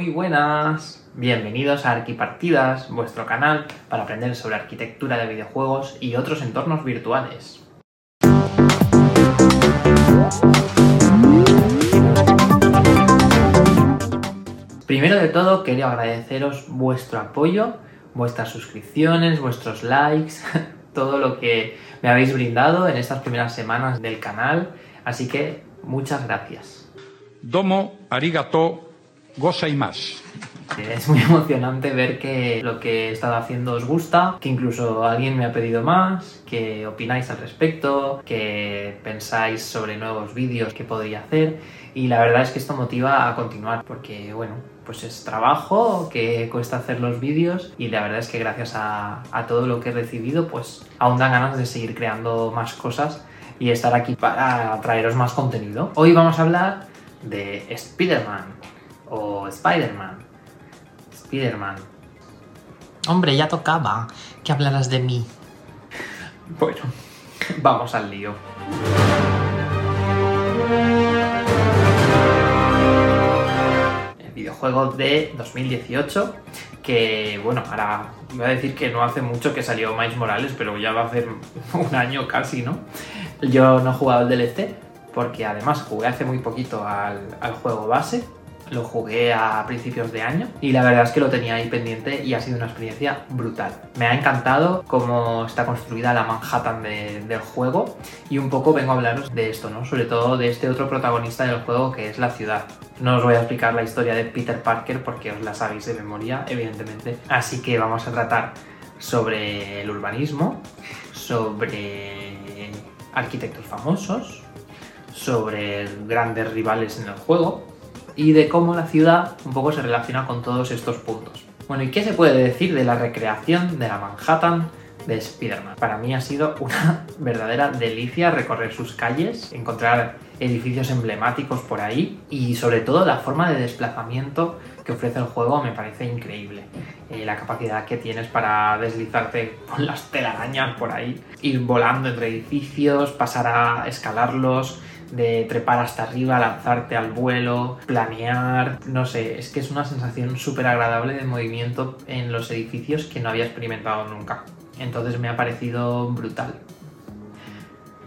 Muy buenas, bienvenidos a Arquipartidas, vuestro canal para aprender sobre arquitectura de videojuegos y otros entornos virtuales. Primero de todo, quería agradeceros vuestro apoyo, vuestras suscripciones, vuestros likes, todo lo que me habéis brindado en estas primeras semanas del canal, así que muchas gracias. Domo, arigato, goza y más. Es muy emocionante ver que lo que he estado haciendo os gusta, que incluso alguien me ha pedido más, que opináis al respecto, que pensáis sobre nuevos vídeos que podría hacer y la verdad es que esto motiva a continuar porque, bueno, pues es trabajo que cuesta hacer los vídeos y la verdad es que gracias a, a todo lo que he recibido pues aún dan ganas de seguir creando más cosas y estar aquí para traeros más contenido. Hoy vamos a hablar de Spider-Man o Spider-Man Spider-Man. Hombre, ya tocaba que hablaras de mí. Bueno, vamos al lío. El videojuego de 2018 que, bueno, ahora iba a decir que no hace mucho que salió Miles Morales, pero ya va a hacer un año casi, ¿no? Yo no he jugado el DLC porque además jugué hace muy poquito al, al juego base lo jugué a principios de año y la verdad es que lo tenía ahí pendiente y ha sido una experiencia brutal. Me ha encantado cómo está construida la Manhattan del juego y un poco vengo a hablaros de esto, ¿no? Sobre todo de este otro protagonista del juego que es la ciudad. No os voy a explicar la historia de Peter Parker porque os la sabéis de memoria, evidentemente. Así que vamos a tratar sobre el urbanismo, sobre arquitectos famosos, sobre grandes rivales en el juego y de cómo la ciudad un poco se relaciona con todos estos puntos. Bueno, ¿y qué se puede decir de la recreación de la Manhattan de Spider-Man? Para mí ha sido una verdadera delicia recorrer sus calles, encontrar edificios emblemáticos por ahí y sobre todo la forma de desplazamiento que ofrece el juego me parece increíble. Eh, la capacidad que tienes para deslizarte con las telarañas por ahí, ir volando entre edificios, pasar a escalarlos, de trepar hasta arriba, lanzarte al vuelo, planear, no sé, es que es una sensación súper agradable de movimiento en los edificios que no había experimentado nunca. Entonces me ha parecido brutal.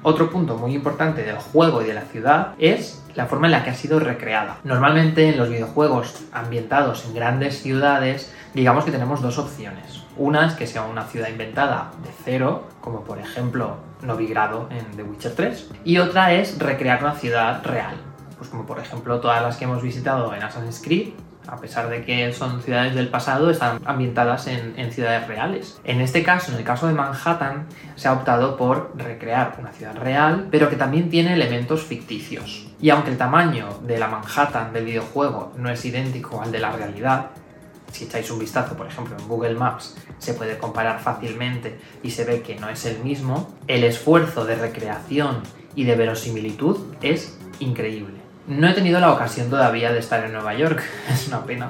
Otro punto muy importante del juego y de la ciudad es la forma en la que ha sido recreada. Normalmente en los videojuegos ambientados en grandes ciudades, digamos que tenemos dos opciones. Una es que sea una ciudad inventada de cero, como por ejemplo Novigrado en The Witcher 3, y otra es recrear una ciudad real, pues como por ejemplo todas las que hemos visitado en Assassin's Creed, a pesar de que son ciudades del pasado, están ambientadas en, en, ciudades reales. En este caso, en el caso de Manhattan, se ha optado por recrear una ciudad real, pero que también tiene elementos ficticios. Y aunque el tamaño de la Manhattan del videojuego no es idéntico al de la realidad, si echáis un vistazo, por ejemplo, en Google Maps, se puede comparar fácilmente y se ve que no es el mismo, el esfuerzo de recreación y de verosimilitud es increíble. No he tenido la ocasión todavía de estar en Nueva York, es una pena.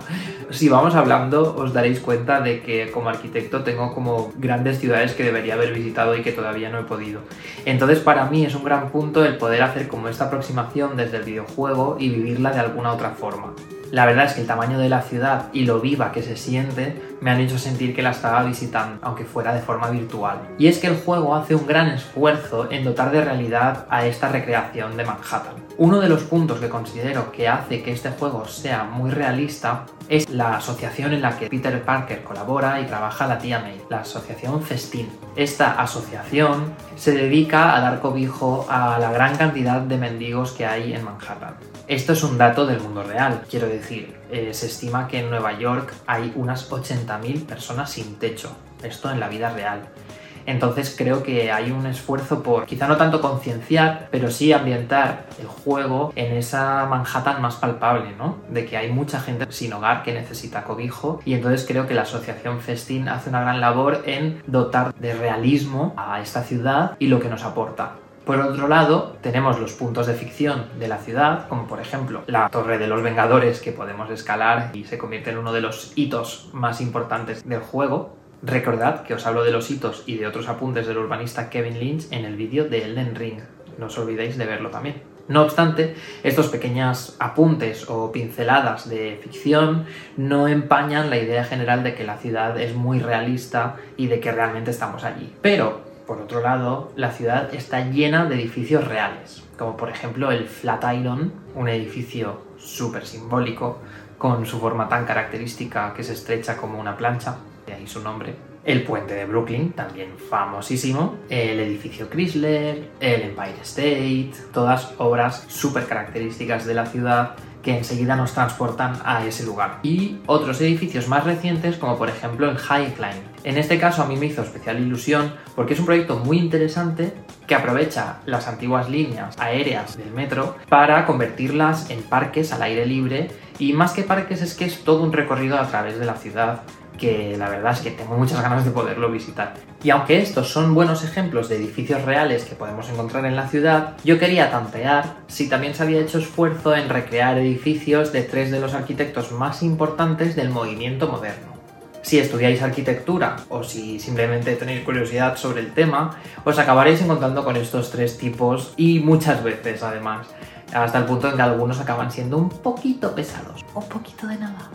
Si vamos hablando, os daréis cuenta de que como arquitecto tengo como grandes ciudades que debería haber visitado y que todavía no he podido. Entonces para mí es un gran punto el poder hacer como esta aproximación desde el videojuego y vivirla de alguna otra forma. La verdad es que el tamaño de la ciudad y lo viva que se siente me han hecho sentir que la estaba visitando, aunque fuera de forma virtual. Y es que el juego hace un gran esfuerzo en dotar de realidad a esta recreación de Manhattan. Uno de los puntos que considero que hace que este juego sea muy realista es la asociación en la que Peter Parker colabora y trabaja la tía May, la asociación Festín. Esta asociación se dedica a dar cobijo a la gran cantidad de mendigos que hay en Manhattan. Esto es un dato del mundo real, quiero decir, eh, se estima que en Nueva York hay unas 80.000 personas sin techo, esto en la vida real. Entonces creo que hay un esfuerzo por, quizá no tanto concienciar, pero sí ambientar el juego en esa Manhattan más palpable, ¿no? De que hay mucha gente sin hogar que necesita cobijo y entonces creo que la asociación Festín hace una gran labor en dotar de realismo a esta ciudad y lo que nos aporta. Por otro lado, tenemos los puntos de ficción de la ciudad, como por ejemplo la Torre de los Vengadores que podemos escalar y se convierte en uno de los hitos más importantes del juego, Recordad que os hablo de los hitos y de otros apuntes del urbanista Kevin Lynch en el vídeo de Elden Ring. No os olvidéis de verlo también. No obstante, estos pequeños apuntes o pinceladas de ficción no empañan la idea general de que la ciudad es muy realista y de que realmente estamos allí. Pero, por otro lado, la ciudad está llena de edificios reales, como por ejemplo el Flatiron, un edificio súper simbólico con su forma tan característica que se estrecha como una plancha, de ahí su nombre, el puente de Brooklyn, también famosísimo, el edificio Chrysler, el Empire State, todas obras súper características de la ciudad que enseguida nos transportan a ese lugar. Y otros edificios más recientes, como por ejemplo el High Climb. En este caso a mí me hizo especial ilusión porque es un proyecto muy interesante que aprovecha las antiguas líneas aéreas del metro para convertirlas en parques al aire libre y más que parques es que es todo un recorrido a través de la ciudad que la verdad es que tengo muchas ganas de poderlo visitar. Y aunque estos son buenos ejemplos de edificios reales que podemos encontrar en la ciudad, yo quería tantear si también se había hecho esfuerzo en recrear edificios de tres de los arquitectos más importantes del movimiento moderno. Si estudiáis arquitectura o si simplemente tenéis curiosidad sobre el tema, os acabaréis encontrando con estos tres tipos y muchas veces además, hasta el punto en que algunos acaban siendo un poquito pesados. Un poquito de nada.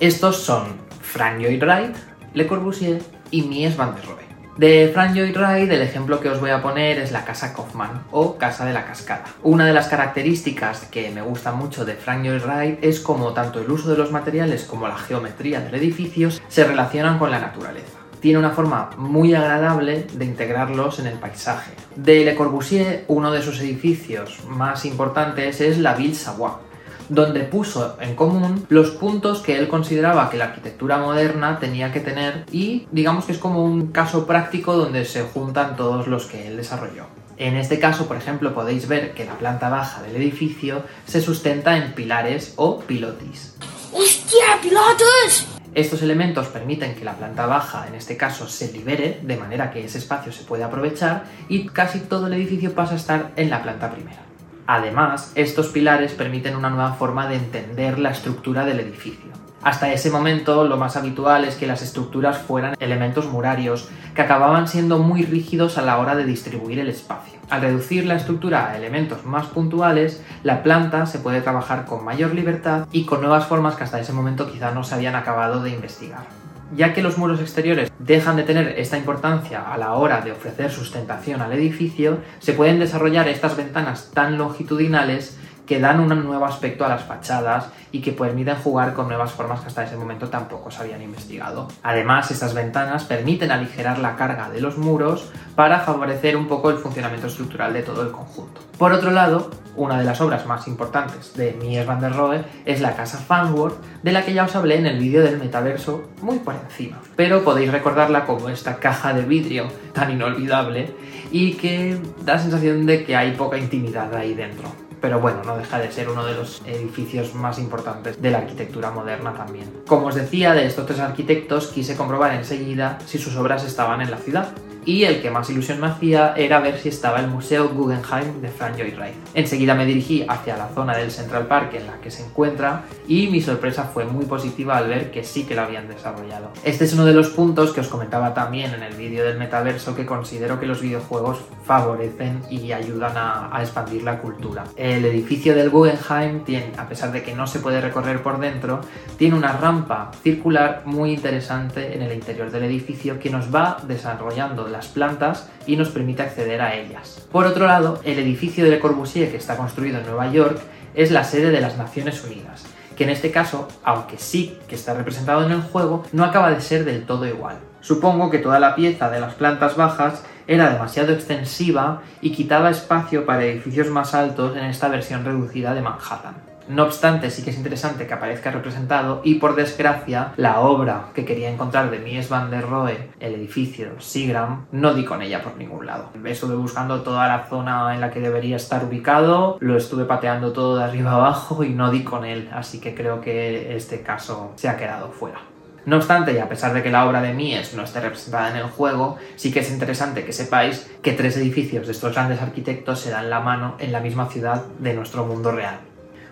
Estos son Frank Lloyd Wright, Le Corbusier y Mies van der Rohe. De Frank Lloyd Wright, el ejemplo que os voy a poner es la casa Kaufman o casa de la cascada. Una de las características que me gusta mucho de Frank Lloyd Wright es como tanto el uso de los materiales como la geometría del edificio se relacionan con la naturaleza tiene una forma muy agradable de integrarlos en el paisaje. De Le Corbusier, uno de sus edificios más importantes es la Ville Savoie, donde puso en común los puntos que él consideraba que la arquitectura moderna tenía que tener y digamos que es como un caso práctico donde se juntan todos los que él desarrolló. En este caso, por ejemplo, podéis ver que la planta baja del edificio se sustenta en pilares o pilotis. ¡Hostia, pilotos! Estos elementos permiten que la planta baja, en este caso, se libere, de manera que ese espacio se puede aprovechar y casi todo el edificio pasa a estar en la planta primera. Además, estos pilares permiten una nueva forma de entender la estructura del edificio. Hasta ese momento lo más habitual es que las estructuras fueran elementos murarios que acababan siendo muy rígidos a la hora de distribuir el espacio. Al reducir la estructura a elementos más puntuales, la planta se puede trabajar con mayor libertad y con nuevas formas que hasta ese momento quizá no se habían acabado de investigar ya que los muros exteriores dejan de tener esta importancia a la hora de ofrecer sustentación al edificio, se pueden desarrollar estas ventanas tan longitudinales que dan un nuevo aspecto a las fachadas y que permiten jugar con nuevas formas que hasta ese momento tampoco se habían investigado. Además, estas ventanas permiten aligerar la carga de los muros para favorecer un poco el funcionamiento estructural de todo el conjunto. Por otro lado, una de las obras más importantes de Mies van der Rohe es la casa Farnworth, de la que ya os hablé en el vídeo del metaverso muy por encima. Pero podéis recordarla como esta caja de vidrio tan inolvidable y que da sensación de que hay poca intimidad ahí dentro pero bueno, no deja de ser uno de los edificios más importantes de la arquitectura moderna también. Como os decía, de estos tres arquitectos quise comprobar enseguida si sus obras estaban en la ciudad, y el que más ilusión me hacía era ver si estaba el Museo Guggenheim de Frank Lloyd Wright. Enseguida me dirigí hacia la zona del Central Park en la que se encuentra y mi sorpresa fue muy positiva al ver que sí que lo habían desarrollado. Este es uno de los puntos que os comentaba también en el vídeo del metaverso que considero que los videojuegos favorecen y ayudan a, a expandir la cultura. El edificio del Guggenheim tiene, a pesar de que no se puede recorrer por dentro, tiene una rampa circular muy interesante en el interior del edificio que nos va desarrollando las plantas y nos permite acceder a ellas. Por otro lado, el edificio de Le Corbusier que está construido en Nueva York es la sede de las Naciones Unidas, que en este caso, aunque sí que está representado en el juego, no acaba de ser del todo igual. Supongo que toda la pieza de las plantas bajas era demasiado extensiva y quitaba espacio para edificios más altos en esta versión reducida de Manhattan. No obstante, sí que es interesante que aparezca representado y por desgracia la obra que quería encontrar de Mies van der Rohe, el edificio Sigram, no di con ella por ningún lado. Estuve buscando toda la zona en la que debería estar ubicado, lo estuve pateando todo de arriba abajo y no di con él, así que creo que este caso se ha quedado fuera. No obstante, y a pesar de que la obra de Mies no esté representada en el juego, sí que es interesante que sepáis que tres edificios de estos grandes arquitectos se dan la mano en la misma ciudad de nuestro mundo real.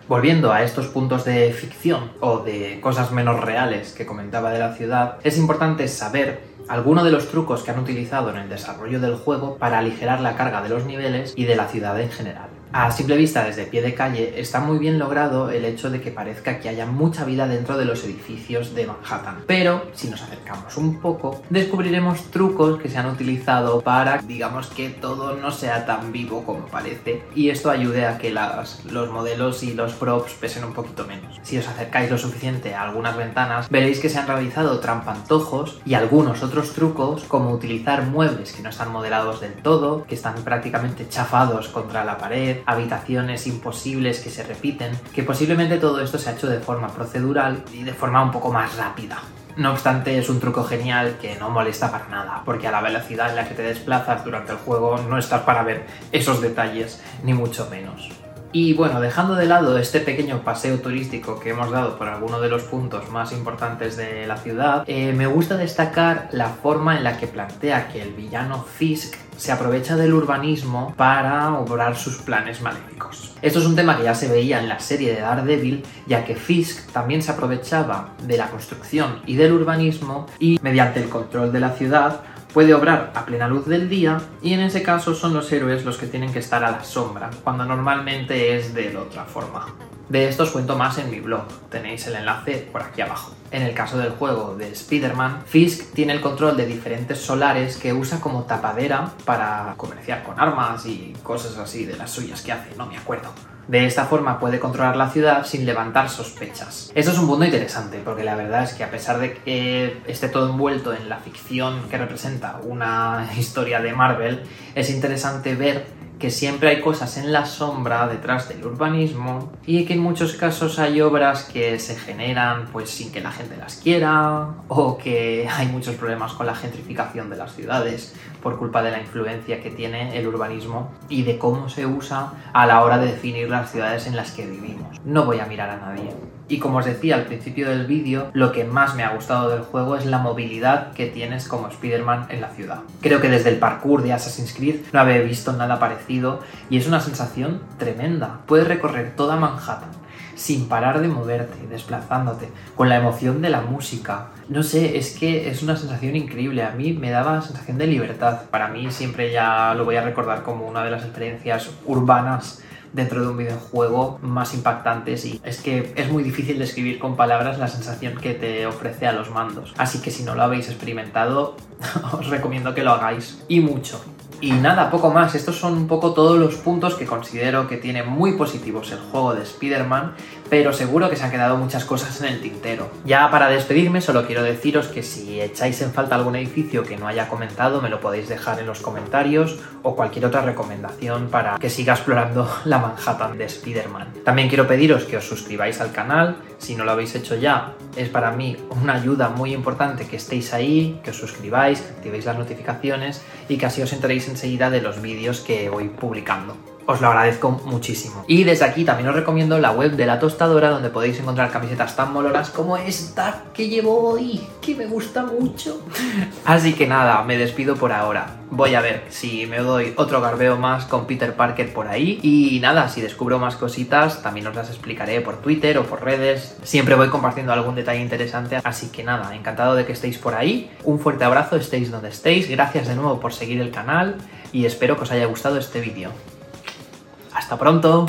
Volviendo a estos puntos de ficción o de cosas menos reales que comentaba de la ciudad, es importante saber algunos de los trucos que han utilizado en el desarrollo del juego para aligerar la carga de los niveles y de la ciudad en general. A simple vista, desde pie de calle, está muy bien logrado el hecho de que parezca que haya mucha vida dentro de los edificios de Manhattan. Pero, si nos acercamos un poco, descubriremos trucos que se han utilizado para, digamos, que todo no sea tan vivo como parece. Y esto ayude a que las, los modelos y los props pesen un poquito menos. Si os acercáis lo suficiente a algunas ventanas, veréis que se han realizado trampantojos y algunos otros trucos, como utilizar muebles que no están modelados del todo, que están prácticamente chafados contra la pared, habitaciones imposibles que se repiten, que posiblemente todo esto se ha hecho de forma procedural y de forma un poco más rápida. No obstante, es un truco genial que no molesta para nada, porque a la velocidad en la que te desplazas durante el juego no estás para ver esos detalles, ni mucho menos. Y bueno, dejando de lado este pequeño paseo turístico que hemos dado por alguno de los puntos más importantes de la ciudad, eh, me gusta destacar la forma en la que plantea que el villano Fisk se aprovecha del urbanismo para obrar sus planes maléficos. Esto es un tema que ya se veía en la serie de Daredevil, ya que Fisk también se aprovechaba de la construcción y del urbanismo y mediante el control de la ciudad puede obrar a plena luz del día y en ese caso son los héroes los que tienen que estar a la sombra, cuando normalmente es de otra forma. De esto os cuento más en mi blog, tenéis el enlace por aquí abajo. En el caso del juego de Spider-Man, Fisk tiene el control de diferentes solares que usa como tapadera para comerciar con armas y cosas así de las suyas que hace, no me acuerdo. De esta forma puede controlar la ciudad sin levantar sospechas. Esto es un punto interesante porque la verdad es que a pesar de que esté todo envuelto en la ficción que representa una historia de Marvel, es interesante ver que siempre hay cosas en la sombra detrás del urbanismo y que en muchos casos hay obras que se generan pues sin que la gente las quiera o que hay muchos problemas con la gentrificación de las ciudades por culpa de la influencia que tiene el urbanismo y de cómo se usa a la hora de definir las ciudades en las que vivimos. No voy a mirar a nadie. Y como os decía al principio del vídeo, lo que más me ha gustado del juego es la movilidad que tienes como Spider-Man en la ciudad. Creo que desde el parkour de Assassin's Creed no había visto nada parecido y es una sensación tremenda. Puedes recorrer toda Manhattan sin parar de moverte, desplazándote, con la emoción de la música. No sé, es que es una sensación increíble. A mí me daba sensación de libertad. Para mí siempre ya lo voy a recordar como una de las experiencias urbanas dentro de un videojuego más impactantes y es que es muy difícil describir con palabras la sensación que te ofrece a los mandos. Así que si no lo habéis experimentado, os recomiendo que lo hagáis y mucho. Y nada, poco más. Estos son un poco todos los puntos que considero que tiene muy positivos el juego de Spider-Man, pero seguro que se han quedado muchas cosas en el tintero. Ya para despedirme, solo quiero deciros que si echáis en falta algún edificio que no haya comentado, me lo podéis dejar en los comentarios o cualquier otra recomendación para que siga explorando la Manhattan de Spider-Man. También quiero pediros que os suscribáis al canal, si no lo habéis hecho ya, es para mí una ayuda muy importante que estéis ahí, que os suscribáis, que activéis las notificaciones y que así os enteréis enseguida de los vídeos que voy publicando. Os lo agradezco muchísimo. Y desde aquí también os recomiendo la web de la tostadora donde podéis encontrar camisetas tan molonas como esta que llevo hoy, que me gusta mucho. Así que nada, me despido por ahora. Voy a ver si me doy otro garbeo más con Peter Parker por ahí. Y nada, si descubro más cositas, también os las explicaré por Twitter o por redes. Siempre voy compartiendo algún detalle interesante. Así que nada, encantado de que estéis por ahí. Un fuerte abrazo, estéis donde estéis. Gracias de nuevo por seguir el canal y espero que os haya gustado este vídeo. ¡Hasta pronto!